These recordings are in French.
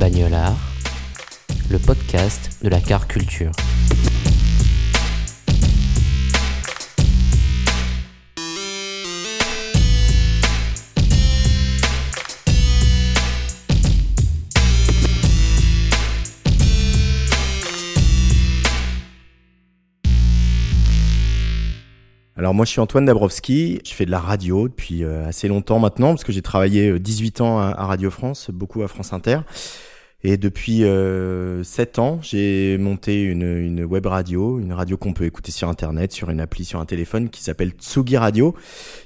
Bagnolard, le podcast de la car culture. Alors moi je suis Antoine Dabrowski, je fais de la radio depuis euh, assez longtemps maintenant parce que j'ai travaillé euh, 18 ans à, Radio France, beaucoup à France Inter. Et depuis euh, 7 ans, j'ai monté une, une web radio, une radio qu'on peut écouter sur internet, sur une appli sur un téléphone qui s'appelle Tsugi Radio,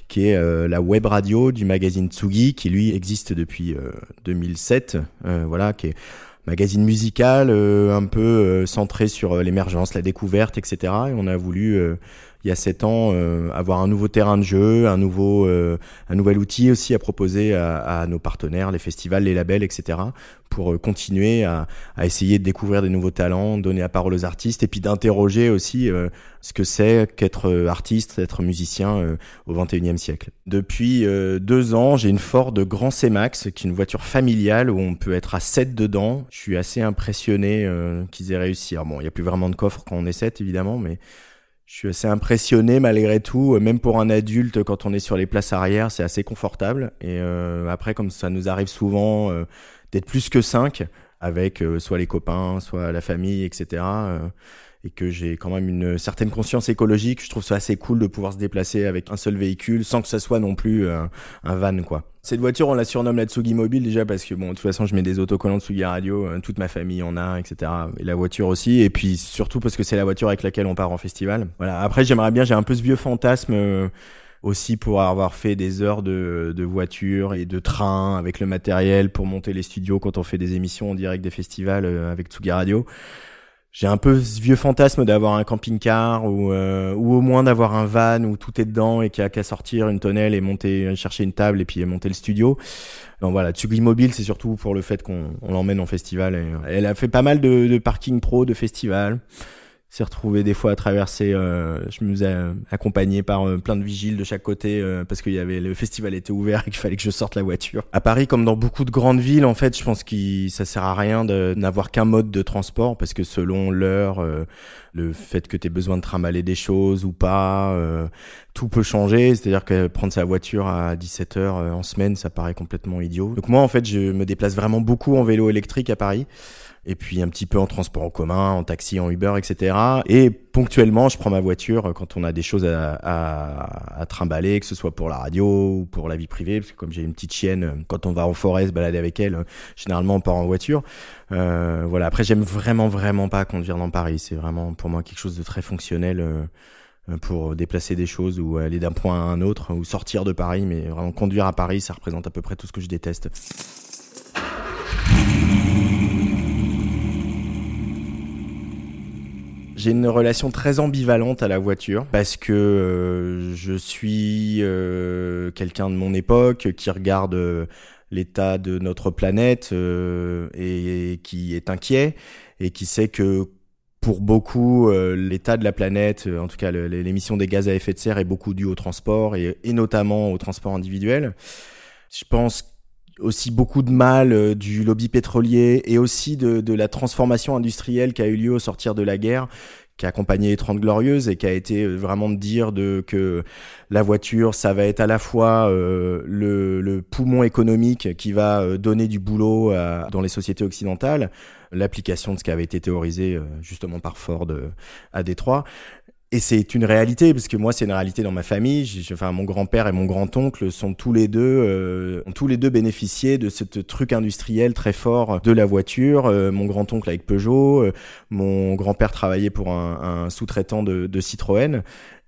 qui est euh, la web radio du magazine Tsugi qui lui existe depuis euh, 2007, euh, voilà, qui est magazine musical euh, un peu euh, centré sur euh, l'émergence, la découverte, etc. Et on a voulu euh, il y a sept ans euh, avoir un nouveau terrain de jeu, un nouveau euh, un nouvel outil aussi à proposer à, à, nos partenaires, les festivals, les labels, etc. pour euh, continuer à, à, essayer de découvrir des nouveaux talents, donner la parole aux artistes et puis d'interroger aussi euh, ce que c'est qu'être artiste, être musicien euh, au 21e siècle. Depuis deux ans, j'ai une Ford Grand C-Max, qui est une voiture familiale où on peut être à 7 dedans. Je suis assez impressionné qu'ils aient réussi. Alors bon, il n'y a plus vraiment de coffre quand on est 7 évidemment, mais je suis assez impressionné malgré tout, même pour un adulte, quand on est sur les places arrière, c'est assez confortable. Et euh, après, comme ça nous arrive souvent euh, d'être plus que 5, avec euh, soit les copains, soit la famille, etc. et que j'ai quand même une certaine conscience écologique, je trouve ça assez cool de pouvoir se déplacer avec un seul véhicule sans que ça soit non plus un, un van, quoi. Cette voiture, on la surnomme la Tsugi Mobile déjà parce que bon, de toute façon, je mets des autocollants Tsugi Radio, euh, toute ma famille en a, etc. Et la voiture aussi, et puis surtout parce que c'est la voiture avec laquelle on part en festival. Voilà. Après, j'aimerais bien, j'ai un peu ce vieux fantasme. Euh, aussi pour avoir fait des heures de, voiture et de train avec le matériel pour monter les studios quand on fait des émissions en direct des festivals euh, avec Tsugi Radio j'ai un peu ce vieux fantasme d'avoir un camping-car ou, euh, ou au moins d'avoir un van où tout est dedans et qu'il n'y a qu'à sortir une tonnelle et monter chercher une table et puis monter le studio. Donc voilà, Tsugi Mobile, c'est surtout pour le fait qu'on l'emmène en festival. Et, elle a fait pas mal de, de parking pro, de festivals s'est retrouvé des fois à traverser. Euh, je me ai accompagné par euh, plein de vigiles de chaque côté euh, parce qu'il y avait le festival était ouvert et qu'il fallait que je sorte la voiture. À Paris, comme dans beaucoup de grandes villes, en fait, je pense que ça sert à rien de n'avoir qu'un mode de transport parce que selon l'heure, euh, le fait que tu aies besoin de trimballer des choses ou pas, euh, tout peut changer. C'est-à-dire que prendre sa voiture à 17 heures en semaine, ça paraît complètement idiot. Donc moi, en fait, je me déplace vraiment beaucoup en vélo électrique à Paris et puis un petit peu en transport en commun, en taxi, en Uber, etc. Et ponctuellement, je prends ma voiture quand on a des choses à, à, à trimballer, que ce soit pour la radio ou pour la vie privée, parce que comme j'ai une petite chienne, quand on va en forêt se balader avec elle, généralement on part en voiture. Euh, voilà. Après, j'aime vraiment, vraiment pas conduire dans Paris. C'est vraiment pour moi quelque chose de très fonctionnel. Euh, pour déplacer des choses ou aller d'un point à un autre ou sortir de Paris mais vraiment conduire à Paris ça représente à peu près tout ce que je déteste. j'ai une relation très ambivalente à la voiture parce que euh, je suis euh, quelqu'un de mon époque qui regarde euh, l'état de notre planète euh, et, et, qui est inquiet et qui sait que pour beaucoup, euh, l'état de la planète, en tout cas l'émission des gaz à effet de serre est beaucoup due au transport et, et notamment au transport individuel. Je pense aussi beaucoup de mal euh, du lobby pétrolier et aussi de, de, la transformation industrielle qui a eu lieu au sortir de la guerre qui a accompagné les 30 glorieuses et qui a été vraiment de dire de que la voiture ça va être à la fois euh, le, poumon économique qui va euh, donner du boulot dans les sociétés occidentales l'application de ce qui avait été théorisé justement par Ford à Détroit Et c'est une réalité, parce que moi, c'est une réalité dans ma famille. Enfin, mon grand-père et mon grand-oncle sont tous les deux, euh, ont tous les deux bénéficié de ce truc industriel très fort de la voiture. Euh, mon grand-oncle avec Peugeot, euh, mon grand-père travaillait pour un, un sous-traitant de, de Citroën.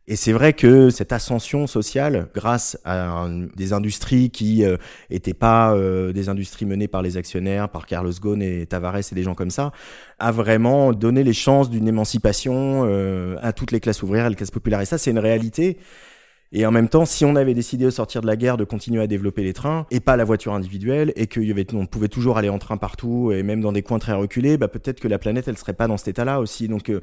Et c'est vrai que cette ascension sociale, grâce à des industries qui euh, étaient pas euh, des industries menées par les actionnaires, par Carlos Ghosn et Tavares et des gens comme ça, a vraiment donné les chances d'une émancipation euh, à toutes les classes ouvrières et les classes populaires. Et ça, c'est une réalité. Et en même temps, si on avait décidé de sortir de la guerre, de continuer à développer les trains et pas la voiture individuelle, et qu'il y avait, on pouvait toujours aller en train partout et même dans des coins très reculés, bah peut-être que la planète, elle serait pas dans cet état-là aussi. Donc, euh,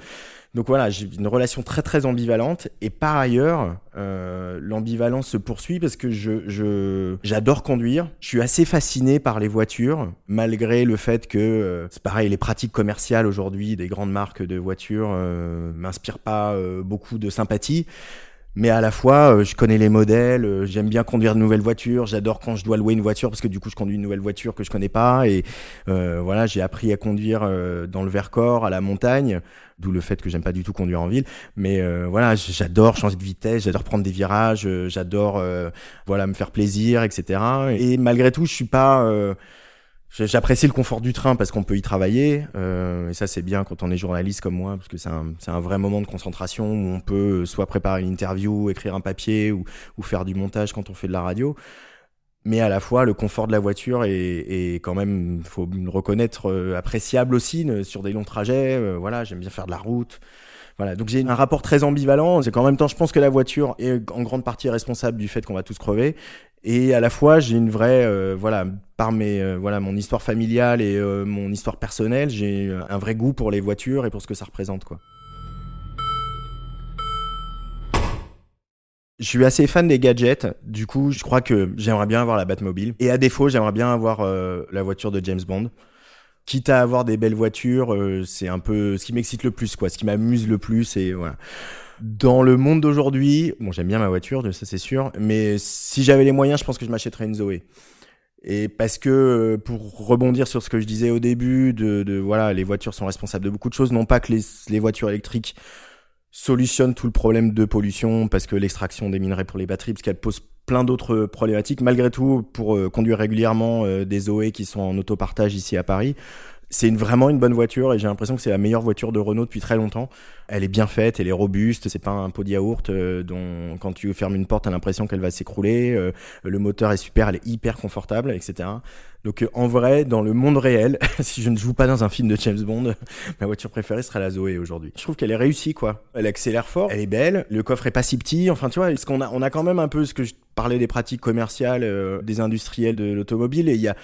donc voilà, j'ai une relation très très ambivalente. Et par ailleurs, euh, l'ambivalence se poursuit parce que je, j'adore conduire. Je suis assez fasciné par les voitures, malgré le fait que euh, c'est pareil, les pratiques commerciales aujourd'hui des grandes marques de voitures euh, m'inspirent pas euh, beaucoup de sympathie. Mais à la fois, euh, je connais les modèles, euh, j'aime bien conduire de nouvelles voitures, j'adore quand je dois louer une voiture parce que du coup je conduis une nouvelle voiture que je connais pas et euh, voilà, j'ai appris à conduire dans le Vercors, à la montagne, d'où le fait que j'aime pas du tout conduire en ville. Mais voilà, j'adore changer de vitesse, j'adore prendre des virages, j'adore voilà me faire plaisir, etc. Et malgré tout, je suis pas J'apprécie le confort du train parce qu'on peut y travailler. euh, et ça, c'est bien quand on est journaliste comme moi, parce que c'est un, un vrai moment de concentration où on peut euh, soit préparer une interview, écrire un papier ou, ou faire du montage quand on fait de la radio. Mais à la fois, le confort de la voiture est, est quand même, faut le reconnaître, euh, appréciable aussi sur des longs trajets. euh, voilà, j'aime bien faire de la route. Voilà, donc j'ai un rapport très ambivalent. C'est qu'en même temps, je pense que la voiture est en grande partie responsable du fait qu'on va tous crever. Et à la fois, j'ai une vraie, euh, voilà, par euh, mon histoire familiale et euh, mon histoire personnelle, j'ai un vrai goût pour les voitures et pour ce que ça représente, quoi. Je suis assez fan des gadgets. Du coup, je crois que j'aimerais bien avoir la Batmobile. Et à défaut, j'aimerais bien avoir la voiture de James Bond. Quitte à avoir des belles voitures, euh, c'est un peu ce qui m'excite le plus, quoi. Ce qui m'amuse le plus, et voilà. Dans le monde d'aujourd'hui, bon, j'aime bien ma voiture, ça c'est sûr, mais si j'avais les moyens, je pense que je m'achèterais une Zoé. Et parce que euh, pour rebondir sur ce que je disais au début, de, de voilà, les voitures sont responsables de beaucoup de choses. Non pas que les, les voitures électriques solutionnent tout le problème de pollution, parce que l'extraction des minerais pour les batteries, parce qu'elles posent plein d'autres problématiques. Malgré tout, pour euh, conduire régulièrement euh, des Zoé qui sont en autopartage ici à Paris, c'est une, vraiment une bonne voiture et j'ai l'impression que c'est la meilleure voiture de Renault depuis très longtemps. Elle est bien faite, elle est robuste, c'est pas un pot de yaourt euh, dont quand tu fermes une porte, t'as l'impression qu'elle va s'écrouler. euh, le moteur est super, elle est hyper confortable, etc. Donc euh, en vrai, dans le monde réel, si je ne joue pas dans un film de James Bond, ma voiture préférée serait la Zoé aujourd'hui. Je trouve qu'elle est réussie, quoi. Elle accélère fort, elle est belle, le coffre est pas si petit. Enfin, tu vois, est-ce qu'on a, on a quand même un peu ce que je parlais des pratiques commerciales des industriels de l'automobile et il y a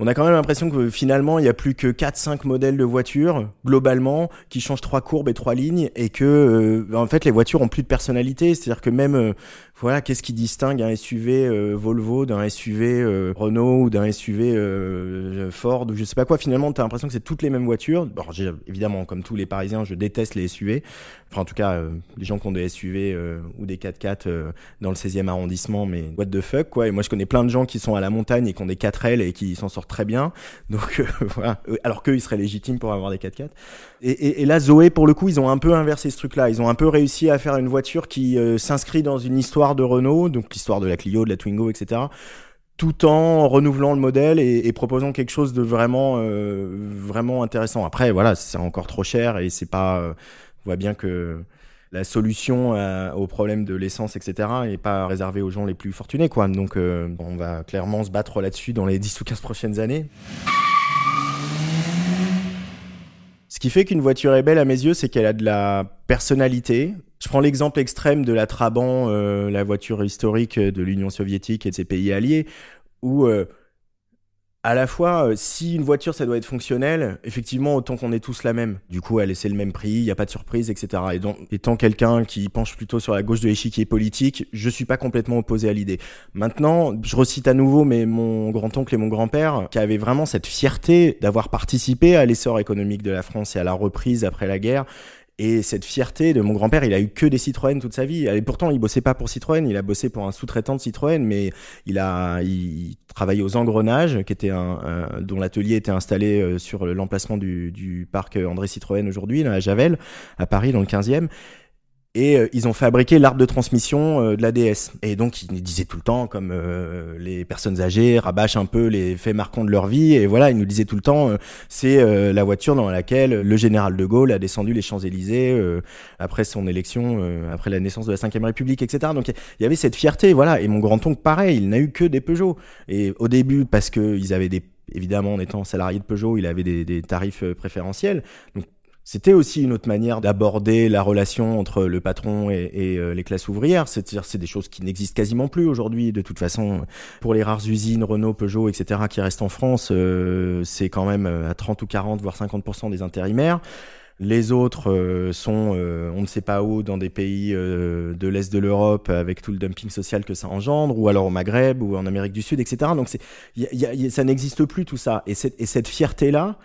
on a quand même l'impression que finalement, il y a plus que 4-5 modèles de voitures, globalement, qui changent trois courbes et trois lignes, et que, euh, en fait, les voitures ont plus de personnalité. C'est-à-dire que même, euh, voilà, qu'est-ce qui distingue un SUV euh, Volvo d'un SUV euh, Renault ou d'un SUV euh, Ford ou je sais pas quoi? Finalement, t'as l'impression que c'est toutes les mêmes voitures. Bon, évidemment, comme tous les Parisiens, je déteste les SUV. Enfin, en tout cas, euh, les gens qui ont des SUV euh, ou des 4x4 euh, dans le 16e arrondissement, mais what the fuck, quoi. Et moi, je connais plein de gens qui sont à la montagne et qui ont des 4L et qui s'en sortent très bien. Donc, euh, voilà. Alors qu'eux, ils seraient légitimes pour avoir des 4x4. Et, là, Zoé, pour le coup, ils ont un peu inversé ce truc-là. Ils ont un peu réussi à faire une voiture qui euh, s'inscrit dans une histoire de Renault, donc l'histoire de la Clio, de la Twingo, etc tout en renouvelant le modèle et, proposant quelque chose de vraiment euh, vraiment intéressant. Après voilà, c'est encore trop cher et c'est pas on voit bien que la solution à- au problème de l'essence, etc., est pas réservée aux gens les plus fortunés, quoi. Donc, euh, on va clairement se battre là-dessus dans les 10 ou 15 prochaines années. Ce qui fait qu'une voiture est belle à mes yeux, c'est qu'elle a de la personnalité. Je prends l'exemple extrême de la Trabant, euh, la voiture historique de l'Union soviétique et de ses pays alliés, où euh, à la fois, euh, si une voiture ça doit être fonctionnel, effectivement, autant qu'on est tous la même. Du coup, elle c'est le même prix, il n'y a pas de surprise, etc. Et donc, étant quelqu'un qui penche plutôt sur la gauche de l'échiquier politique, je suis pas complètement opposé à l'idée. Maintenant, je recite à nouveau, mais mon grand-oncle et mon grand-père, qui avaient vraiment cette fierté d'avoir participé à l'essor économique de la France et à la reprise après la guerre, et cette fierté de mon grand-père, il a eu que des Citroën toute sa vie. Et pourtant, il bossait pas pour Citroën, il a bossé pour un sous-traitant de Citroën, mais il a, il travaillait aux engrenages, qui était un, dont l'atelier était installé euh, sur l'emplacement du, du parc André Citroën aujourd'hui, à Javel, à Paris, dans le 15e. Et euh, ils ont fabriqué l'arbre de transmission euh, de la DS. Et donc ils disaient tout le temps, comme euh, les personnes âgées rabâchent un peu les faits marquants de leur vie, et voilà, ils nous disaient tout le temps, c'est la voiture dans laquelle le général de Gaulle a descendu les Champs-Élysées après son élection, après la naissance de la Ve République, etc. Donc il y avait cette fierté, voilà. Et mon grand-oncle, pareil, il n'a eu que des Peugeot. Et au début, parce qu'ils avaient des évidemment, en étant salarié de Peugeot, il avait des, des tarifs préférentiels. Donc, c'était aussi une autre manière d'aborder la relation entre le patron et, euh, les classes ouvrières. C'est-à-dire, c'est des choses qui n'existent quasiment plus aujourd'hui. De toute façon, pour les rares usines Renault, Peugeot, etc., qui restent en France, euh, c'est quand même euh, à 30 ou 40, voire 50% des intérimaires. Les autres sont, on ne sait pas où, dans des pays de l'Est de l'Europe, avec tout le dumping social que ça engendre, ou alors au Maghreb, ou en Amérique du Sud, etc. Donc c'est, ça n'existe plus tout ça. Et, et cette fierté-là,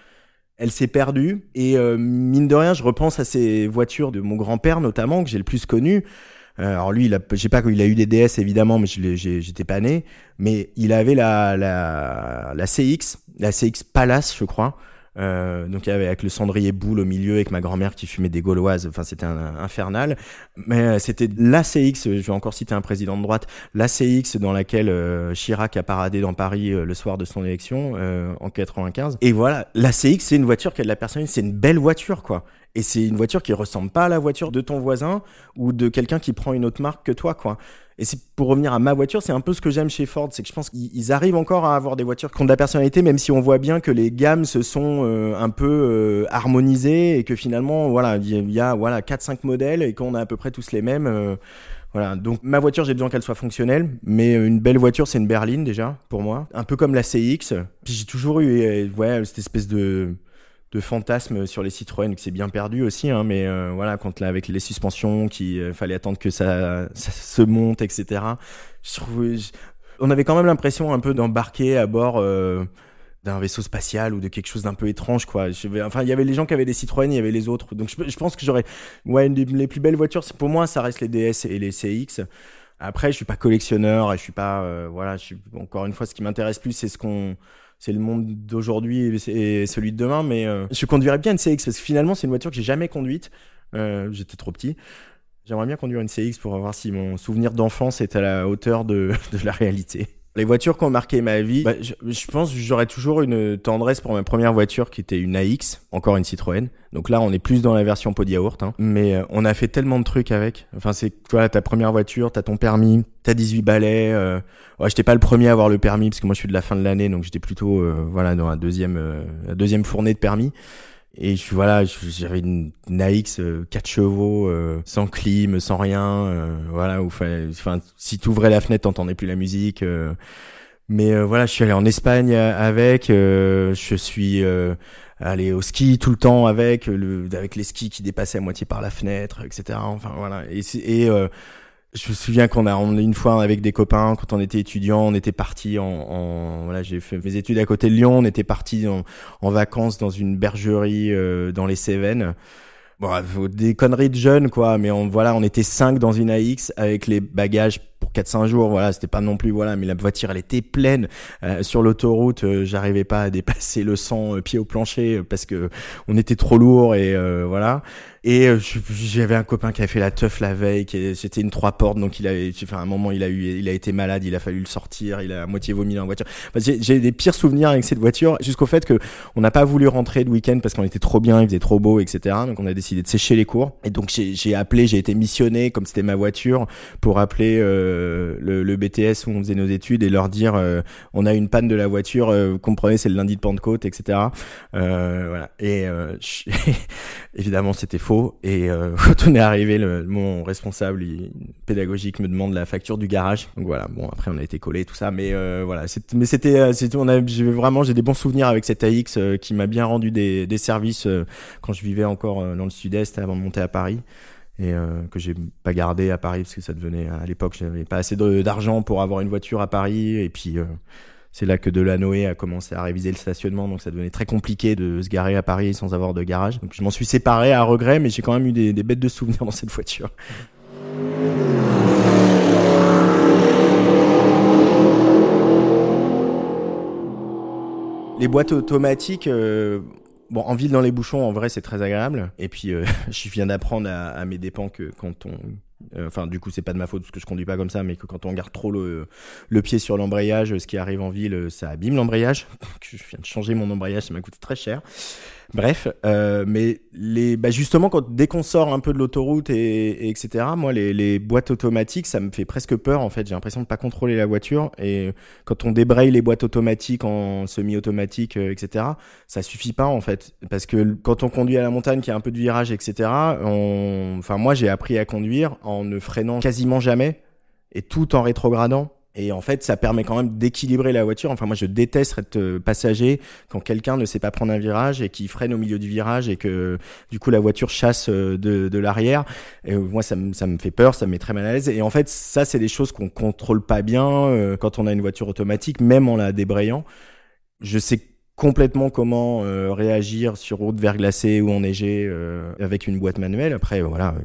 elle s'est perdue et euh, mine de rien, je repense à ces voitures de mon grand-père notamment que j'ai le plus connu. Euh, alors lui, il a, je sais pas il a eu des DS évidemment, mais j'étais pas né. Mais il avait la la la CX, la CX Palace, je crois. Euh, donc avec le cendrier boule au milieu, avec ma grand-mère qui fumait des gauloises. Enfin, c'était un, infernal. Mais euh, c'était l'ACX. Je vais encore citer un président de droite. L'ACX dans laquelle euh, Chirac a paradé dans Paris le soir de son élection en 95. Et voilà, l'ACX, c'est une voiture qui a de la personnalité. C'est une belle voiture, quoi. Et c'est une voiture qui ressemble pas à la voiture de ton voisin ou de quelqu'un qui prend une autre marque que toi, quoi. Et c'est pour revenir à ma voiture, c'est un peu ce que j'aime chez Ford, c'est que je pense qu'ils arrivent encore à avoir des voitures qui ont de la personnalité, même si on voit bien que les gammes se sont euh, un peu euh, harmonisées et que finalement, voilà, il y a voilà quatre cinq modèles et qu'on a à peu près tous les mêmes. Euh, voilà, donc ma voiture, j'ai besoin qu'elle soit fonctionnelle, mais une belle voiture, c'est une berline déjà pour moi, un peu comme la CX. Puis j'ai toujours eu ouais cette espèce de de fantasme sur les Citroën que c'est bien perdu aussi hein, mais euh, voilà quand là avec les suspensions qu'il euh, fallait attendre que ça, se monte etc on avait quand même l'impression un peu d'embarquer à bord euh, d'un vaisseau spatial ou de quelque chose d'un peu étrange quoi. Enfin il y avait les gens qui avaient des Citroën il y avait les autres. Donc je, pense que j'aurais ouais une des les plus belles voitures pour moi ça reste les DS et les CX après je suis pas collectionneur et je suis pas voilà je suis encore une fois ce qui m'intéresse plus c'est ce qu'on c'est le monde d'aujourd'hui et celui de demain, mais euh, je conduirais bien une CX parce que finalement c'est une voiture que j'ai jamais conduite. Euh, j'étais trop petit. J'aimerais bien conduire une CX pour voir si mon souvenir d'enfance est à la hauteur de, de la réalité. Les voitures qui ont marqué ma vie, bah, je, pense que j'aurais toujours une tendresse pour ma première voiture qui était une AX, encore une Citroën. Donc là, on est plus dans la version pot. Hein. Mais euh, on a fait tellement de trucs avec. Enfin, c'est toi, ta première voiture, t'as ton permis, t'as 18 balais. Euh... Ouais, j'étais pas le premier à avoir le permis parce que moi, je suis de la fin de l'année, donc j'étais plutôt euh, voilà dans la deuxième, euh, la deuxième fournée de permis. Et je, voilà, j'avais une, une AX 4 euh, chevaux, euh, sans clim, sans rien. Euh, voilà, enfin, si tu ouvrais la fenêtre, t'entendais plus la musique. mais voilà, je suis allé en Espagne avec. je suis allé au ski tout le temps avec, le, avec les skis qui dépassaient à moitié par la fenêtre, etc. Enfin voilà. Et, et je me souviens qu'on a une fois avec des copains quand on était étudiant, on était parti en, en, voilà, j'ai fait mes études à côté de Lyon, on était parti en, en, vacances dans une bergerie euh, dans les Cévennes. Bon, des conneries de jeunes quoi, mais on voilà, on était cinq dans une AX avec les bagages pour 400 jours, voilà, c'était pas non plus voilà, mais la voiture elle était pleine euh, sur l'autoroute, euh, j'arrivais pas à dépasser le 100 pied au plancher parce que on était trop lourd et voilà. Et euh, j'avais un copain qui avait fait la teuf la veille, c'était une trois portes, donc il avait, enfin, à un moment il a eu, il a été malade, il a fallu le sortir, il a à moitié vomi dans la voiture. j'ai des pires souvenirs avec cette voiture, jusqu'au fait que on n'a pas voulu rentrer le week-end parce qu'on était trop bien, il faisait trop beau, etc. Donc on a décidé de sécher les cours. Et donc j'ai appelé, j'ai été missionné comme c'était ma voiture pour appeler euh, le, le, BTS où on faisait nos études et leur dire euh, on a une panne de la voiture, euh, comprenez c'est le lundi de Pentecôte, etc. voilà. Et évidemment c'était faux et euh, quand on est arrivé, mon responsable pédagogique me demande la facture du garage. Donc voilà, bon après on a été collé tout ça, mais euh, voilà, mais c'était, euh, c'était, on a, vraiment, j'ai des bons souvenirs avec cette AX qui m'a bien rendu des, des services quand je vivais encore dans le sud-est avant de monter à Paris. Et que j'ai pas gardé à Paris parce que ça devenait à l'époque j'avais pas assez d'argent pour avoir une voiture à Paris. Et puis c'est là que Delanoë a commencé à réviser le stationnement, donc ça devenait très compliqué de se garer à Paris sans avoir de garage. Donc je m'en suis séparé à regret, mais j'ai quand même eu des, bêtes de souvenirs dans cette voiture. Les boîtes automatiques, euh, Bon, en ville dans les bouchons, en vrai, c'est très agréable. Et puis, euh, je viens d'apprendre à, mes dépens que quand on enfin, du coup, c'est pas de ma faute parce que je conduis pas comme ça, mais que quand on garde trop le, le pied sur l'embrayage, ce qui arrive en ville, ça abîme l'embrayage. je viens de changer mon embrayage, ça m'a coûté très cher. Bref, euh, mais les, bah justement, quand dès qu'on sort un peu de l'autoroute et, et, etc. Moi, les, les boîtes automatiques, ça me fait presque peur en fait. J'ai l'impression de pas contrôler la voiture et quand on débraye les boîtes automatiques en semi-automatique, euh, etc. Ça suffit pas en fait parce que quand on conduit à la montagne, qui a un peu de virage, etc. On... Enfin, moi, j'ai appris à conduire en ne freinant quasiment jamais et tout en rétrogradant. Et en fait, ça permet quand même d'équilibrer la voiture. Enfin, moi, je déteste être euh, passager quand quelqu'un ne sait pas prendre un virage et qui freine au milieu du virage et que du coup la voiture chasse euh, de, de l'arrière. Et euh, moi, ça me, ça me fait peur, ça me met très mal à l'aise. Et en fait, ça, c'est des choses qu'on contrôle pas bien quand on a une voiture automatique, même en la débrayant. Je sais complètement comment réagir sur route verglacée ou enneigée avec une boîte manuelle. Après, voilà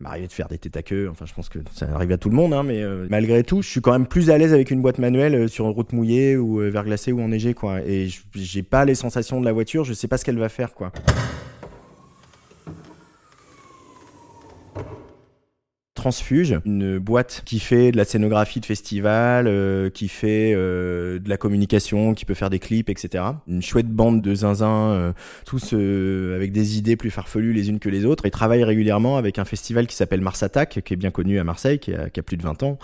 m'arriver de faire des têtes à queue. Enfin, je pense que ça arrive à tout le monde, hein, mais euh, malgré tout, je suis quand même plus à l'aise avec une boîte manuelle euh, sur une route mouillée ou euh, verglacée ou enneigée, quoi. Et j'ai pas les sensations de la voiture, je sais pas ce qu'elle va faire, quoi. Transfuge, une boîte qui fait de la scénographie de festival, euh, qui fait euh, de la communication, qui peut faire des clips, etc. Une chouette bande de zinzins, euh, tous avec des idées plus farfelues les unes que les autres. Ils travaillent régulièrement avec un festival qui s'appelle Mars Attack, qui est bien connu à Marseille, qui a, qui a plus de 20 ans.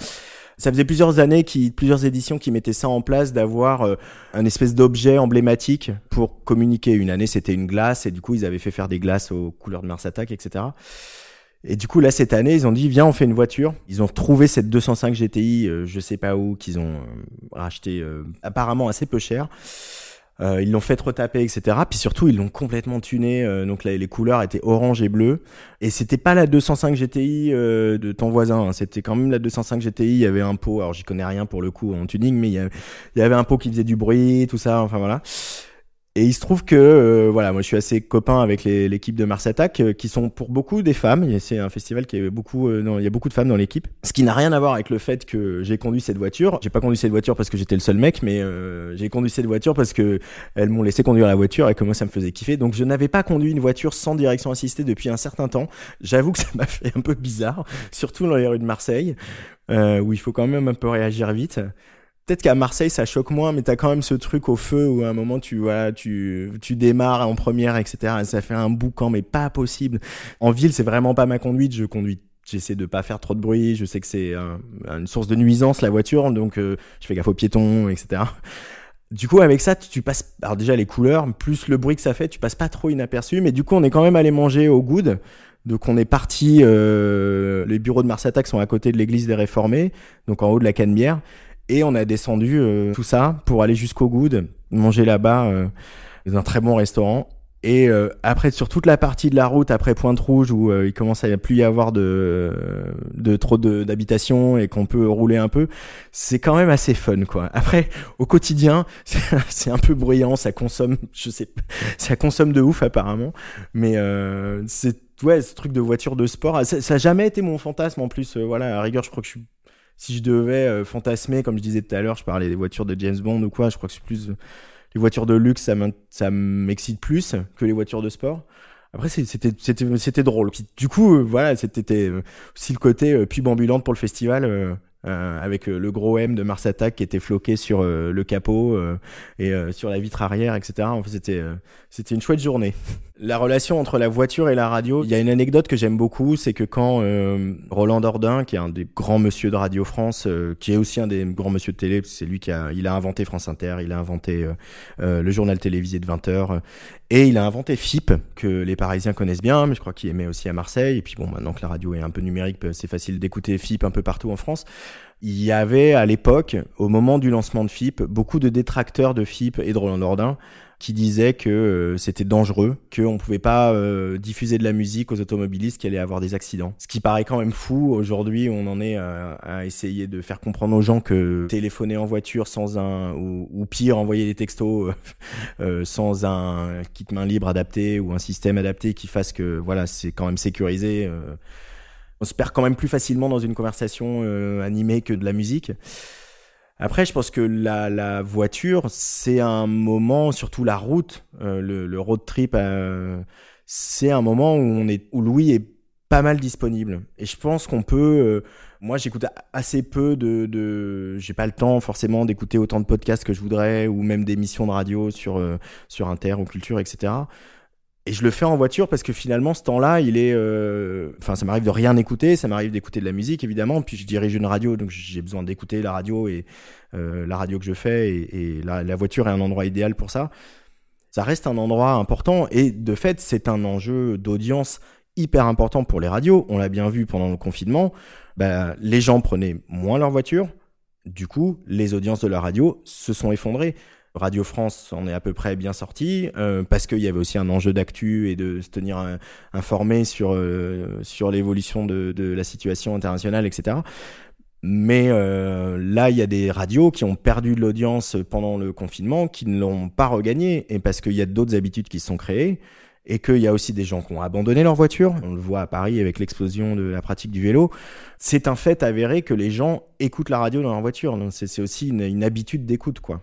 Ça faisait plusieurs années, qui, plusieurs éditions qui mettaient ça en place, d'avoir un espèce d'objet emblématique pour communiquer. Une année, c'était une glace, et du coup, ils avaient fait faire des glaces aux couleurs de Mars Attack, etc. Et du coup, là, cette année, ils ont dit, viens, on fait une voiture. Ils ont trouvé cette 205 GTI, euh, je sais pas où, qu'ils ont euh, racheté euh, apparemment assez peu cher. Euh, ils l'ont fait retaper, etc. Puis surtout, ils l'ont complètement tuné. donc là, les couleurs étaient orange et bleu. Et c'était pas la 205 GTI de ton voisin. Hein. C'était quand même la 205 GTI. Il y avait un pot. Alors, j'y connais rien pour le coup en tuning, mais il y, avait, il y avait un pot qui faisait du bruit, tout ça. Enfin voilà. Et il se trouve que euh, voilà, moi je suis assez copain avec l'équipe de Mars Attack, euh, qui sont pour beaucoup des femmes. C'est un festival qui est beaucoup, euh, il y a beaucoup de femmes dans l'équipe. Ce qui n'a rien à voir avec le fait que j'ai conduit cette voiture. J'ai pas conduit cette voiture parce que j'étais le seul mec, mais j'ai conduit cette voiture parce que elles m'ont laissé conduire la voiture et que moi ça me faisait kiffer. Donc je n'avais pas conduit une voiture sans direction assistée depuis un certain temps. J'avoue que ça m'a fait un peu bizarre, surtout dans les rues de Marseille, où il faut quand même un peu réagir vite. Peut-être qu'à Marseille ça choque moins, mais t'as quand même ce truc au feu où à un moment tu voilà, tu tu démarres en première, etc. Et ça fait un boucan, mais pas possible. En ville, c'est vraiment pas ma conduite. Je conduis j'essaie de pas faire trop de bruit. Je sais que c'est une source de nuisance la voiture, donc euh, je fais gaffe aux piétons, etc. Du coup, avec ça, tu, passes. Alors déjà les couleurs, plus le bruit que ça fait, tu passes pas trop inaperçu. Mais du coup, on est quand même allé manger au Good. Donc on est parti. Euh, les bureaux de Mars Attack sont à côté de l'église des Réformés, donc en haut de la Canebière. Et on a descendu euh, tout ça pour aller jusqu'au Good, manger là-bas euh, dans un très bon restaurant. Et euh, après, sur toute la partie de la route, après Pointe Rouge, où il commence à plus y avoir de, de trop d'habitations et qu'on peut rouler un peu, c'est quand même assez fun, quoi. Après, au quotidien, c'est un peu bruyant, ça consomme, je sais, ça consomme de ouf apparemment, mais c'est ouais, ce truc de voiture de sport, ça, ça a jamais été mon fantasme en plus. voilà, à rigueur, je crois que je suis si je devais euh, fantasmer, comme je disais tout à l'heure, je parlais des voitures de James Bond ou quoi, je crois que c'est plus les voitures de luxe, ça m'excite plus que les voitures de sport. Après, c'était c'était drôle. Du coup, euh, voilà, c'était aussi le côté euh, pub ambulante pour le festival. Euh, avec le gros M de Mars Attack qui était floqué sur le capot et sur la vitre arrière, etc. En fait, c'était c'était une chouette journée. La relation entre la voiture et la radio, il y a une anecdote que j'aime beaucoup, c'est que quand euh, Roland Dordain, qui est un des grands monsieur de Radio France, euh, qui est aussi un des grands monsieur de télé, c'est lui qui a, il a inventé France Inter, il a inventé euh, le journal télévisé de 20 h et il a inventé FIP, que les Parisiens connaissent bien, mais je crois qu'il aimait aussi à Marseille. Et puis bon, maintenant que la radio est un peu numérique, c'est facile d'écouter FIP un peu partout en France. Il y avait à l'époque, au moment du lancement de FIP, beaucoup de détracteurs de FIP et de Roland Dordain qui disait que euh, c'était dangereux, qu'on ne pouvait pas euh, diffuser de la musique aux automobilistes qui allaient avoir des accidents. Ce qui paraît quand même fou. Aujourd'hui, on en est à, essayer de faire comprendre aux gens que téléphoner en voiture sans un, ou, pire, envoyer des textos euh, sans un kit main libre adapté ou un système adapté qui fasse que voilà, c'est quand même sécurisé. On se perd quand même plus facilement dans une conversation animée que de la musique. Après, je pense que la, la voiture, c'est un moment, surtout la route, euh, le, le, road trip, euh, c'est un moment où on est, où Louis est pas mal disponible. Et je pense qu'on peut. Euh, moi, j'écoute assez peu de. de J'ai pas le temps forcément d'écouter autant de podcasts que je voudrais, ou même d'émissions de radio sur sur Inter ou Culture, etc. Et je le fais en voiture parce que finalement, ce temps-là, il est. Euh, enfin, ça m'arrive de rien écouter, ça m'arrive d'écouter de la musique, évidemment. Puis je dirige une radio, donc j'ai besoin d'écouter la radio et euh, la radio que je fais. Et, et la, voiture est un endroit idéal pour ça. Ça reste un endroit important. Et de fait, c'est un enjeu d'audience hyper important pour les radios. On l'a bien vu pendant le confinement. Bah, les gens prenaient moins leur voiture. Du coup, les audiences de la radio se sont effondrées. Radio France en est à peu près bien sorti euh, parce qu'il y avait aussi un enjeu d'actu et de se tenir euh, informé sur euh, sur l'évolution de, de, la situation internationale, etc. Mais euh, là, il y a des radios qui ont perdu de l'audience pendant le confinement, qui ne l'ont pas regagné, et parce qu'il y a d'autres habitudes qui se sont créées, et qu'il y a aussi des gens qui ont abandonné leur voiture. On le voit à Paris avec l'explosion de la pratique du vélo. C'est un fait avéré que les gens écoutent la radio dans leur voiture. C'est aussi une, une habitude d'écoute, quoi.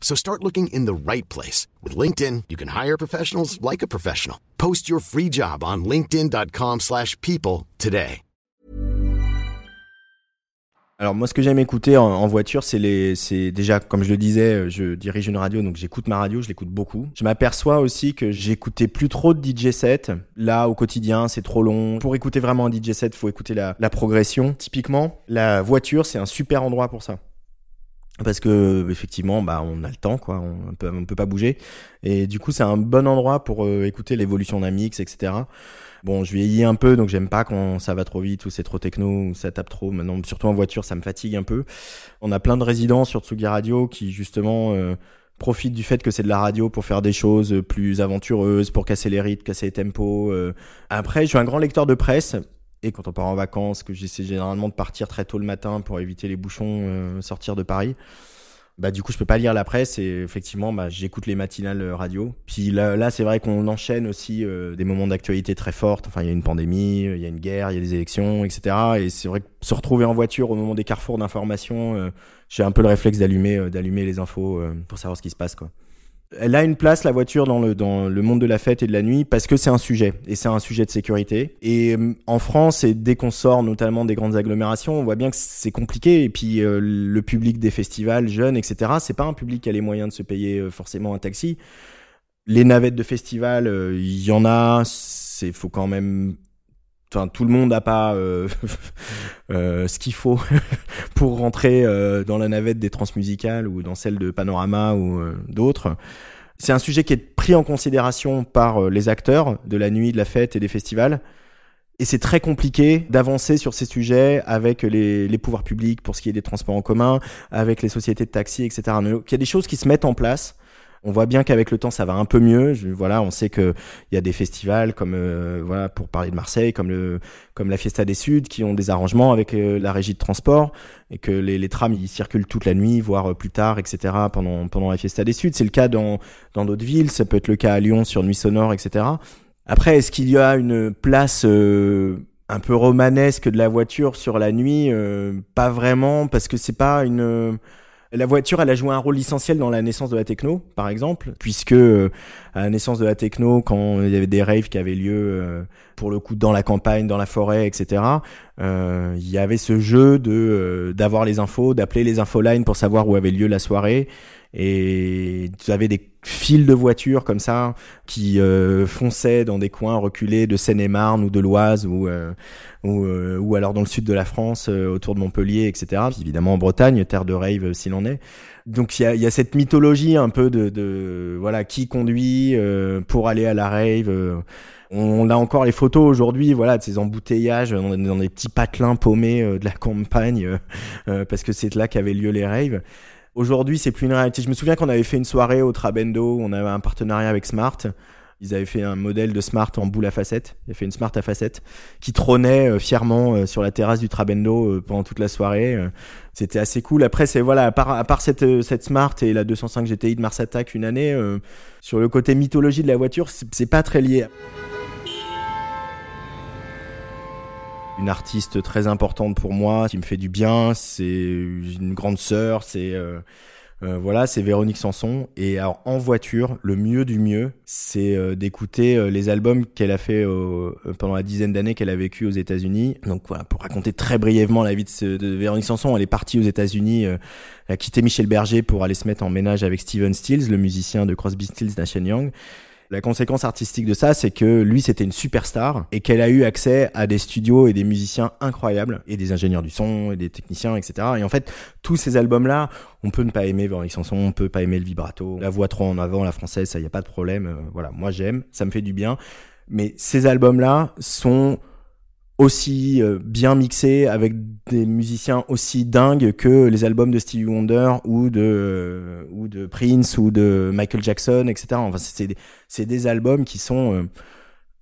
So start looking in the right place. With LinkedIn, you can hire professionals like a professional. Post your free job on linkedin.com slash people today. Alors moi, ce que j'aime écouter en, voiture, c'est les, c'est déjà, comme je le disais, je dirige une radio, donc j'écoute ma radio, je l'écoute beaucoup. Je m'aperçois aussi que j'écoutais plus trop de DJ set. Là, au quotidien, c'est trop long. Pour écouter vraiment un DJ set, faut écouter la progression. Typiquement, la voiture, c'est un super endroit pour ça parce que effectivement bah on a le temps quoi. On peut peut pas bouger. Et du coup c'est un bon endroit pour euh, écouter l'évolution d'un mix etc bon je vieillis un peu donc j'aime pas quand ça va trop vite ou c'est trop techno ou ça tape trop. Maintenant surtout en voiture ça me fatigue un peu. On a plein de résidents sur Tsugi Radio qui justement euh, profitent du fait que c'est de la radio pour faire des choses plus aventureuses pour casser les rythmes casser les tempos euh. après je suis un grand lecteur de presse et quand on part en vacances, que j'essaie généralement de partir très tôt le matin pour éviter les bouchons, euh, sortir de Paris, bah du coup je peux pas lire la presse et effectivement bah, j'écoute les matinales euh, radio. Puis là, c'est vrai qu'on enchaîne aussi euh, des moments d'actualité très fortes. Enfin il y a une pandémie, il y a une guerre, il y a des élections, etc. Et c'est vrai que se retrouver en voiture au moment des carrefours d'information, j'ai un peu le réflexe d'allumer d'allumer les infos pour savoir ce qui se passe quoi elle a une place la voiture dans le dans le monde de la fête et de la nuit parce que c'est un sujet et c'est un sujet de sécurité. Et euh, en France et dès qu'on sort notamment des grandes agglomérations on voit bien que c'est compliqué. Et puis euh, le public des festivals jeunes etc c'est pas un public qui a les moyens de se payer euh, forcément un taxi. Les navettes de festival il y en a c'est faut quand même Enfin, tout le monde n'a pas euh, euh, ce qu'il faut pour rentrer euh, dans la navette des transmusicales ou dans celle de Panorama ou d'autres. C'est un sujet qui est pris en considération par les acteurs de la nuit, de la fête et des festivals. Et c'est très compliqué d'avancer sur ces sujets avec les, les, pouvoirs publics pour ce qui est des transports en commun, avec les sociétés de taxi, etc. il y a des choses qui se mettent en place On voit bien qu'avec le temps, ça va un peu mieux. voilà, on sait que il y a des festivals comme euh, voilà pour parler de Marseille, comme le comme la Fiesta des Suds, qui ont des arrangements avec euh, la régie de transport et que les, les trams ils circulent toute la nuit, voire euh, plus tard, etc. pendant pendant la Fiesta des Suds. C'est le cas dans dans d'autres villes. Ça peut être le cas à Lyon sur Nuit Sonore, etc. Après, est-ce qu'il y a une place un peu romanesque de la voiture sur la nuit? Pas vraiment, parce que c'est pas une la voiture, elle a joué un rôle essentiel dans la naissance de la techno, par exemple, puisque euh, à la naissance de la techno, quand il y avait des raves qui avaient lieu, euh, pour le coup, dans la campagne, dans la forêt, etc., euh, il y avait ce jeu de d'avoir les infos, d'appeler les infolines pour savoir où avait lieu la soirée. Et tu avais des fils de voitures comme ça qui euh, fonçaient dans des coins reculés de Seine-et-Marne ou de l'Oise ou euh, ou, euh, ou, alors dans le sud de la France autour de Montpellier etc évidemment en Bretagne terre de rave s'il en est. Donc il y a, y a, cette mythologie un peu de, de voilà qui conduit pour aller à la rave on, a encore les photos aujourd'hui, voilà, de ces embouteillages dans, dans des petits patelins paumés de la campagne, parce que c'est là qu'avaient lieu les raves. Aujourd'hui, c'est plus une réalité. Je me souviens qu'on avait fait une soirée au Trabendo, on avait un partenariat avec Smart. Ils avaient fait un modèle de Smart en boule à facettes. Ils avaient fait une Smart à facettes qui trônait euh, fièrement euh, sur la terrasse du Trabendo euh, pendant toute la soirée. C'était assez cool. Après, c'est voilà, à part, cette Smart et la 205 GTI de Mars Attack une année, sur le côté mythologie de la voiture, c'est pas très lié. Une artiste très importante pour moi, qui me fait du bien. C'est une grande sœur. C'est euh, euh, voilà, c'est Véronique Sanson. Et alors en voiture, le mieux du mieux, c'est euh, d'écouter les albums qu'elle a fait pendant la dizaine d'années qu'elle a vécu aux États-Unis. Donc voilà, pour raconter très brièvement la vie de, de Véronique Sanson, elle est partie aux États-Unis, elle a quitté Michel Berger pour aller se mettre en ménage avec Steven Stills, le musicien de Crosby, Stills, Nash Young. La conséquence artistique de ça, c'est que lui, c'était une superstar et qu'elle a eu accès à des studios et des musiciens incroyables et des ingénieurs du son et des techniciens, etc. Et en fait, tous ces albums-là, on peut ne pas aimer Véronique Sanson, on peut pas aimer le vibrato, la voix trop en avant, la française, ça y a pas de problème. Euh, voilà, moi j'aime, ça me fait du bien. Mais ces albums-là sont aussi euh, bien mixé avec des musiciens aussi dingues que les albums de Stevie Wonder ou de euh, ou de Prince ou de Michael Jackson etc enfin c'est des, c'est des albums qui sont euh,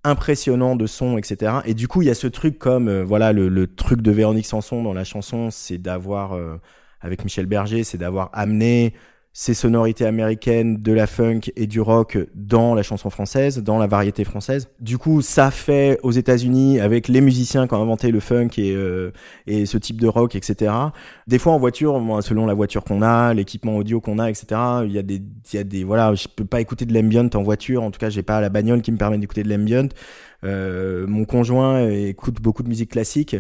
impressionnants de son etc et du coup il y a ce truc comme voilà le, le, truc de Véronique Sanson dans la chanson c'est d'avoir avec Michel Berger c'est d'avoir amené ces sonorités américaines, de la funk et du rock dans la chanson française, dans la variété française. Du coup, ça fait aux États-Unis avec les musiciens qui ont inventé le funk et, euh, et ce type de rock, etc. Des fois en voiture, selon la voiture qu'on a, l'équipement audio qu'on a, etc. Il y a des, il y a des, voilà, je peux pas écouter de l'ambient en voiture. En tout cas, j'ai pas la bagnole qui me permet d'écouter de l'ambient. Euh, mon conjoint écoute beaucoup de musique classique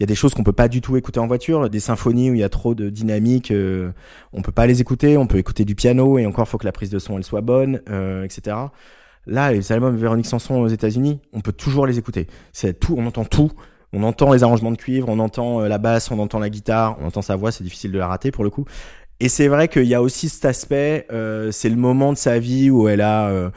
il y a des choses qu'on peut pas du tout écouter en voiture, des symphonies où il y a trop de dynamique, euh, on peut pas les écouter, on peut écouter du piano et encore faut que la prise de son elle soit bonne, euh, etc. Là, les albums Véronique Sanson aux États-Unis, on peut toujours les écouter. C'est tout, on entend tout. On entend les arrangements de cuivre, on entend euh, la basse, on entend la guitare, on entend sa voix, c'est difficile de la rater pour le coup. Et c'est vrai qu'il y a aussi cet aspect, euh, c'est le moment de sa vie où elle a euh,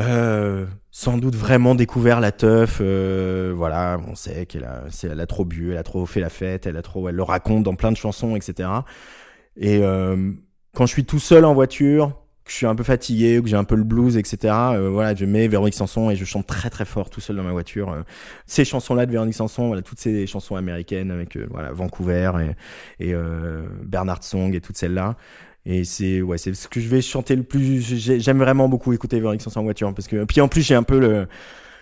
euh, sans doute vraiment découvert la teuf. Euh, voilà, on sait qu'elle a, elle a trop bu, elle a trop fait la fête, elle a trop, elle le raconte dans plein de chansons, etc. Et euh, quand je suis tout seul en voiture, que je suis un peu fatigué, que j'ai un peu le blues, etc. Euh, voilà, je mets Véronique Sanson et je chante très très fort tout seul dans ma voiture. Euh, ces chansons-là de Véronique Sanson, voilà, toutes ces chansons américaines avec voilà Vancouver et, et Bernard Song et toutes celles-là. Et c'est ouais, c'est ce que je vais chanter le plus. J'aime vraiment beaucoup écouter Véronique Sanson en voiture parce que puis en plus j'ai un peu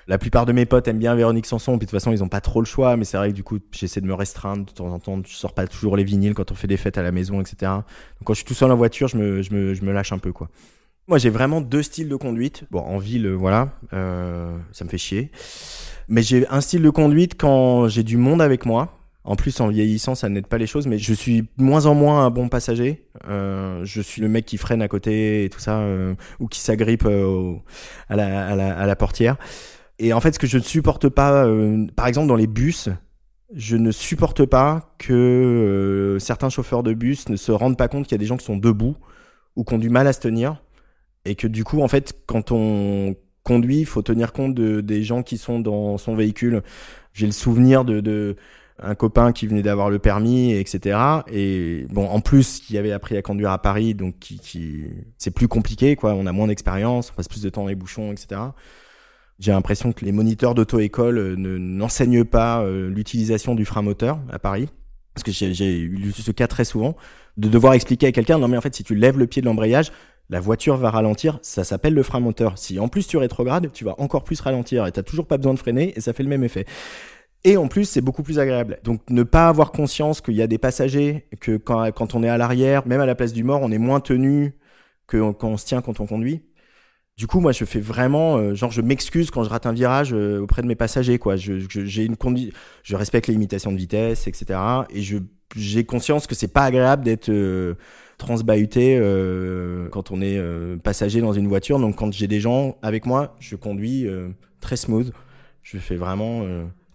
la plupart de mes potes aiment bien Véronique Sanson, puis de toute façon ils ont pas trop le choix, mais c'est vrai que du coup j'essaie de me restreindre de temps en temps. Je sors pas toujours les vinyles quand on fait des fêtes à la maison, etc. Donc quand je suis tout seul en voiture, je me, je me, je me lâche un peu quoi. Moi j'ai vraiment deux styles de conduite. Bon en ville, voilà, euh, ça me fait chier. Mais j'ai un style de conduite quand j'ai du monde avec moi. En plus, en vieillissant, ça n'aide pas les choses, mais je suis moins en moins un bon passager. Euh, je suis le mec qui freine à côté et tout ça, euh, ou qui s'agrippe euh, à, la, portière. Et en fait, ce que je ne supporte pas, par exemple dans les bus, je ne supporte pas que certains chauffeurs de bus ne se rendent pas compte qu'il y a des gens qui sont debout ou qui ont du mal à se tenir, et que du coup, en fait, quand on conduit, il faut tenir compte de, des gens qui sont dans son véhicule. J'ai le souvenir de un copain qui venait d'avoir le permis, etc. Et bon, en plus, qui avait appris à conduire à Paris, donc qui, qui... c'est plus compliqué, quoi. On a moins d'expérience, on passe plus de temps dans les bouchons, etc. J'ai l'impression que les moniteurs d'auto-école euh, ne n'enseignent pas euh, l'utilisation du frein moteur à Paris, parce que j'ai eu ce cas très souvent de devoir expliquer à quelqu'un non mais en fait si tu lèves le pied de l'embrayage, la voiture va ralentir, ça s'appelle le frein moteur. Si en plus tu rétrogrades, tu vas encore plus ralentir et t'as toujours pas besoin de freiner et ça fait le même effet. Et en plus, c'est beaucoup plus agréable. Donc, ne pas avoir conscience qu'il y a des passagers, que quand, on est à l'arrière, même à la place du mort, on est moins tenu que quand on se tient quand on conduit. Du coup, moi, je fais vraiment, euh, genre, je m'excuse quand je rate un virage euh, auprès de mes passagers, quoi. Je respecte les limitations de vitesse, etc. Et je, j'ai conscience que c'est pas agréable d'être euh, transbahuté quand on est passager dans une voiture. Donc, quand j'ai des gens avec moi, je conduis très smooth. Je fais vraiment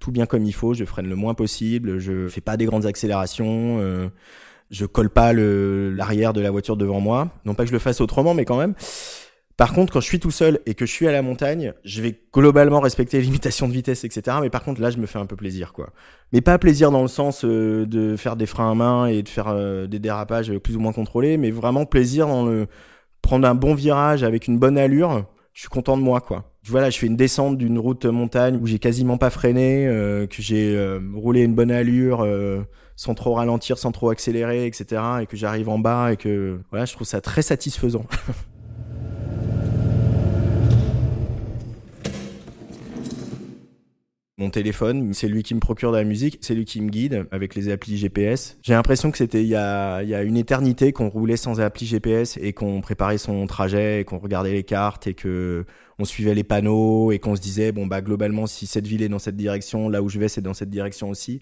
tout bien comme il faut, je freine le moins possible, je fais pas des grandes accélérations, euh, je colle pas l'arrière de la voiture devant moi. Non pas que je le fasse autrement, mais quand même. Par contre, quand je suis tout seul et que je suis à la montagne, je vais globalement respecter les limitations de vitesse, etc. Mais par contre, là, je me fais un peu plaisir, quoi. Mais pas plaisir dans le sens euh, de faire des freins à main et de faire euh, des dérapages plus ou moins contrôlés, mais vraiment plaisir dans le prendre un bon virage avec une bonne allure. Je suis content de moi, quoi voilà, je fais une descente d'une route montagne où j'ai quasiment pas freiné, euh, que j'ai euh, roulé une bonne allure euh, sans trop ralentir, sans trop accélérer, etc. Et que j'arrive en bas et que voilà, je trouve ça très satisfaisant. mon téléphone, c'est lui qui me procure de la musique, c'est lui qui me guide avec les applis GPS. J'ai l'impression que c'était il y a, une éternité qu'on roulait sans appli GPS et qu'on préparait son trajet et qu'on regardait les cartes et que on suivait les panneaux et qu'on se disait bon bah globalement si cette ville est dans cette direction, là où je vais c'est dans cette direction aussi.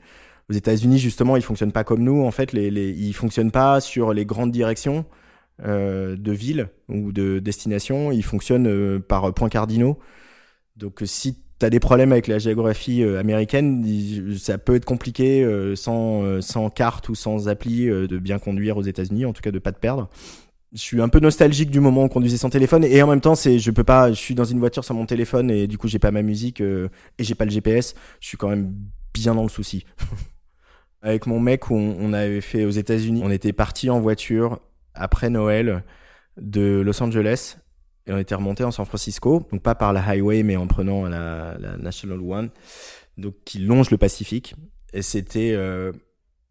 Aux États-Unis justement ils fonctionnent pas comme nous en fait, les, les ils fonctionnent pas sur les grandes directions. Euh, de ville ou de destination, ils fonctionnent euh, par points cardinaux. Donc si t'as des problèmes avec la géographie euh, américaine, ça peut être compliqué euh, sans, euh, sans carte ou sans appli de bien conduire aux États-Unis, en tout cas de pas te perdre. Je suis un peu nostalgique du moment où on conduisait sans téléphone et en même temps c'est je peux pas je suis dans une voiture sans mon téléphone et du coup j'ai pas ma musique et j'ai pas le GPS, je suis quand même bien dans le souci. avec mon mec on, on avait fait aux États-Unis, on était parti en voiture après Noël de Los Angeles et on était remonté en San Francisco, donc pas par la highway, mais en prenant la, National One, donc qui longe le Pacifique. Et c'était, euh,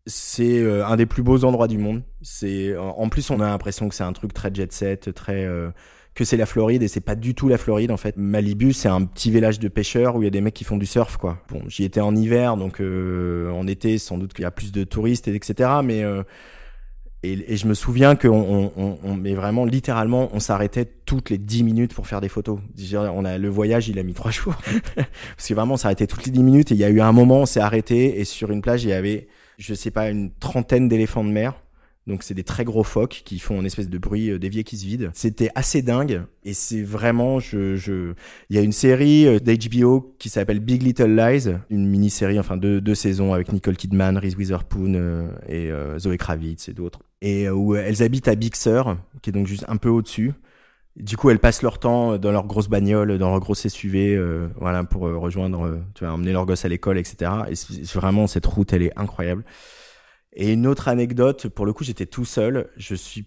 c'est euh, un des plus beaux endroits du monde. C'est, en plus, on a l'impression que c'est un truc très jet set, très euh, que c'est la Floride et c'est pas du tout la Floride en fait. Malibu, c'est un petit village de pêcheurs où il y a des mecs qui font du surf quoi. Bon, j'y étais en hiver, donc en été, sans doute qu'il y a plus de touristes, etc. Mais et, et, je me souviens qu'on on, on, mais vraiment littéralement on s'arrêtait toutes les 10 minutes pour faire des photos. On a le voyage, il a mis trois jours parce que vraiment on s'arrêtait toutes les 10 minutes et il y a eu un moment on s'est arrêté et sur une plage il y avait je sais pas une trentaine d'éléphants de mer donc c'est des très gros phoques qui font une espèce de bruit euh, d'évier qui se vide. C'était assez dingue et c'est vraiment je je il y a une série euh, d'HBO qui s'appelle Big Little Lies, une mini-série enfin deux deux saisons avec Nicole Kidman, Reese Witherspoon euh, et Zoe Kravitz et d'autres et où elles habitent à Big Sur qui est donc juste un peu au-dessus. Du coup, elles passent leur temps dans leur grosse bagnole, dans leur gros SUV, voilà, pour rejoindre, tu vois, emmener leur gosse à l'école, etc. Et vraiment, cette route, elle est incroyable. Et une autre anecdote, pour le coup, j'étais tout seul. Je suis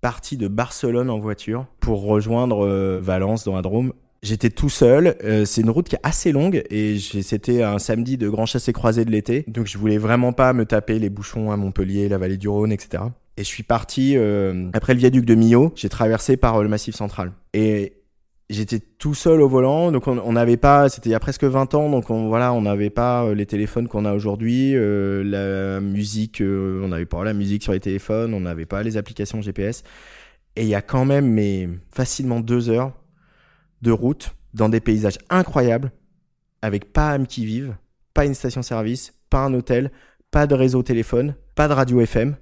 parti de Barcelone en voiture pour rejoindre euh, Valence dans la Drôme. J'étais tout seul. Euh, c'est une route qui est assez longue et c'était un samedi de grand chassé croisé de l'été. Donc je voulais vraiment pas me taper les bouchons à Montpellier, la vallée du Rhône, etc. Et je suis parti euh, après le viaduc de Millau. J'ai traversé par le Massif Central. Et j'étais tout seul au volant, donc on n'avait pas, c'était il y a presque 20 ans, donc on, voilà, on n'avait pas euh, les téléphones qu'on a aujourd'hui, euh, la musique, euh, on n'avait pas la musique sur les téléphones, on n'avait pas les applications GPS, et il y a quand même facilement deux heures de route dans des paysages incroyables, avec pas âme qui vive, pas une station-service, pas un hôtel, pas de réseau téléphone, pas de radio FM,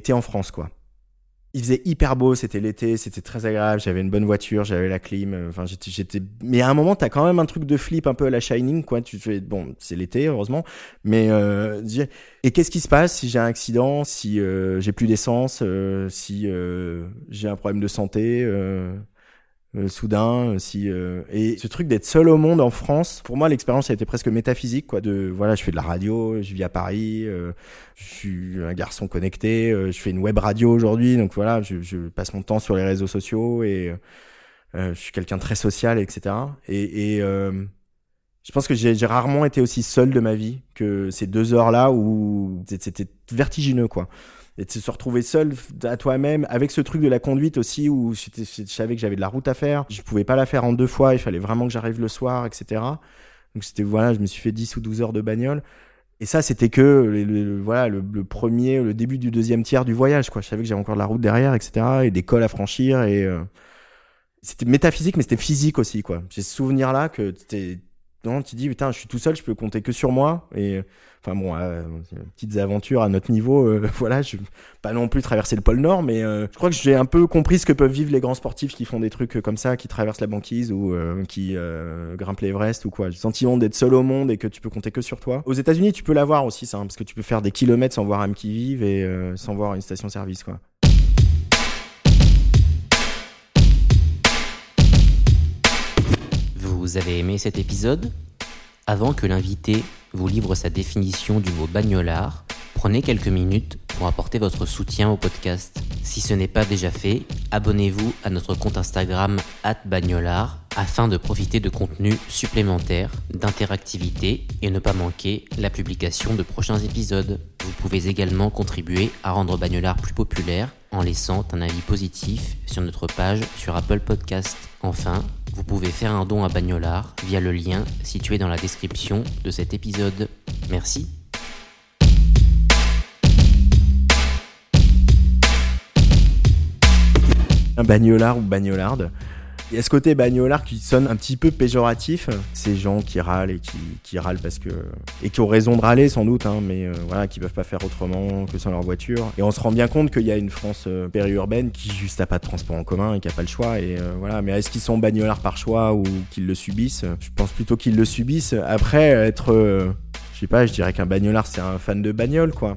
t'es en France quoi. Il faisait hyper beau, c'était l'été, c'était très agréable, j'avais une bonne voiture, j'avais la clim, euh, enfin j'étais mais à un moment t'as quand même un truc de flip un peu à la Shining quoi, tu fais bon, c'est l'été heureusement, mais euh, et qu'est-ce qui se passe si j'ai un accident, si euh, j'ai plus d'essence, si j'ai un problème de santé euh, soudain, si et ce truc d'être seul au monde en France, pour moi l'expérience a été presque métaphysique quoi. De voilà, je fais de la radio, je vis à Paris, je suis un garçon connecté, je fais une web radio aujourd'hui, donc voilà, je, je, passe mon temps sur les réseaux sociaux et je suis quelqu'un très social, etc. Et, et je pense que j'ai rarement été aussi seul de ma vie que ces deux heures-là où c'était vertigineux, quoi. Et de se retrouver seul à toi-même avec ce truc de la conduite aussi où je savais que j'avais de la route à faire. Je pouvais pas la faire en deux fois, il fallait vraiment que j'arrive le soir, etc. Donc c'était, voilà, je me suis fait 10 ou 12 heures de bagnole. Et ça, c'était que le, voilà, le, premier, le début du deuxième tiers du voyage, quoi. Je savais que j'avais encore de la route derrière, etc. Et des cols à franchir et, euh, c'était métaphysique, mais c'était physique aussi, quoi. J'ai ce souvenir-là que c'était non, tu dis, putain, je suis tout seul, je peux compter que sur moi. Et enfin bon, euh, petites aventures à notre niveau, euh, voilà, je pas non plus traverser le pôle Nord, mais euh, je crois que j'ai un peu compris ce que peuvent vivre les grands sportifs qui font des trucs comme ça, qui traversent la banquise ou qui grimpent l'Everest ou quoi. Le sentiment d'être seul au monde et que tu peux compter que sur toi. Aux États-Unis, tu peux l'avoir aussi, ça, hein, parce que tu peux faire des kilomètres sans voir un qui vive et sans voir une station-service, quoi. Vous avez aimé cet épisode? Avant que l'invité vous livre sa définition du mot bagnolard, prenez quelques minutes pour apporter votre soutien au podcast. Si ce n'est pas déjà fait, abonnez-vous à notre compte Instagram bagnolard afin de profiter de contenus supplémentaires, d'interactivité et ne pas manquer la publication de prochains épisodes. Vous pouvez également contribuer à rendre Bagnolard plus populaire en laissant un avis positif sur notre page sur Apple Podcast. Enfin, vous pouvez faire un don à Bagnolard via le lien situé dans la description de cet épisode. Merci. Un bagnolard ou bagnolarde, il y a ce côté bagnolard qui sonne un petit peu péjoratif. Ces gens qui râlent et qui, râlent parce que. et qui ont raison de râler sans doute, hein, mais euh, voilà, qui peuvent pas faire autrement que sans leur voiture. Et on se rend bien compte qu'il y a une France euh, périurbaine qui juste a pas de transport en commun et qui a pas le choix. Et euh, voilà, mais est-ce qu'ils sont bagnolards par choix ou qu'ils le subissent? Je pense plutôt qu'ils le subissent. Après, être. je sais pas, je dirais qu'un bagnolard c'est un fan de bagnole, quoi.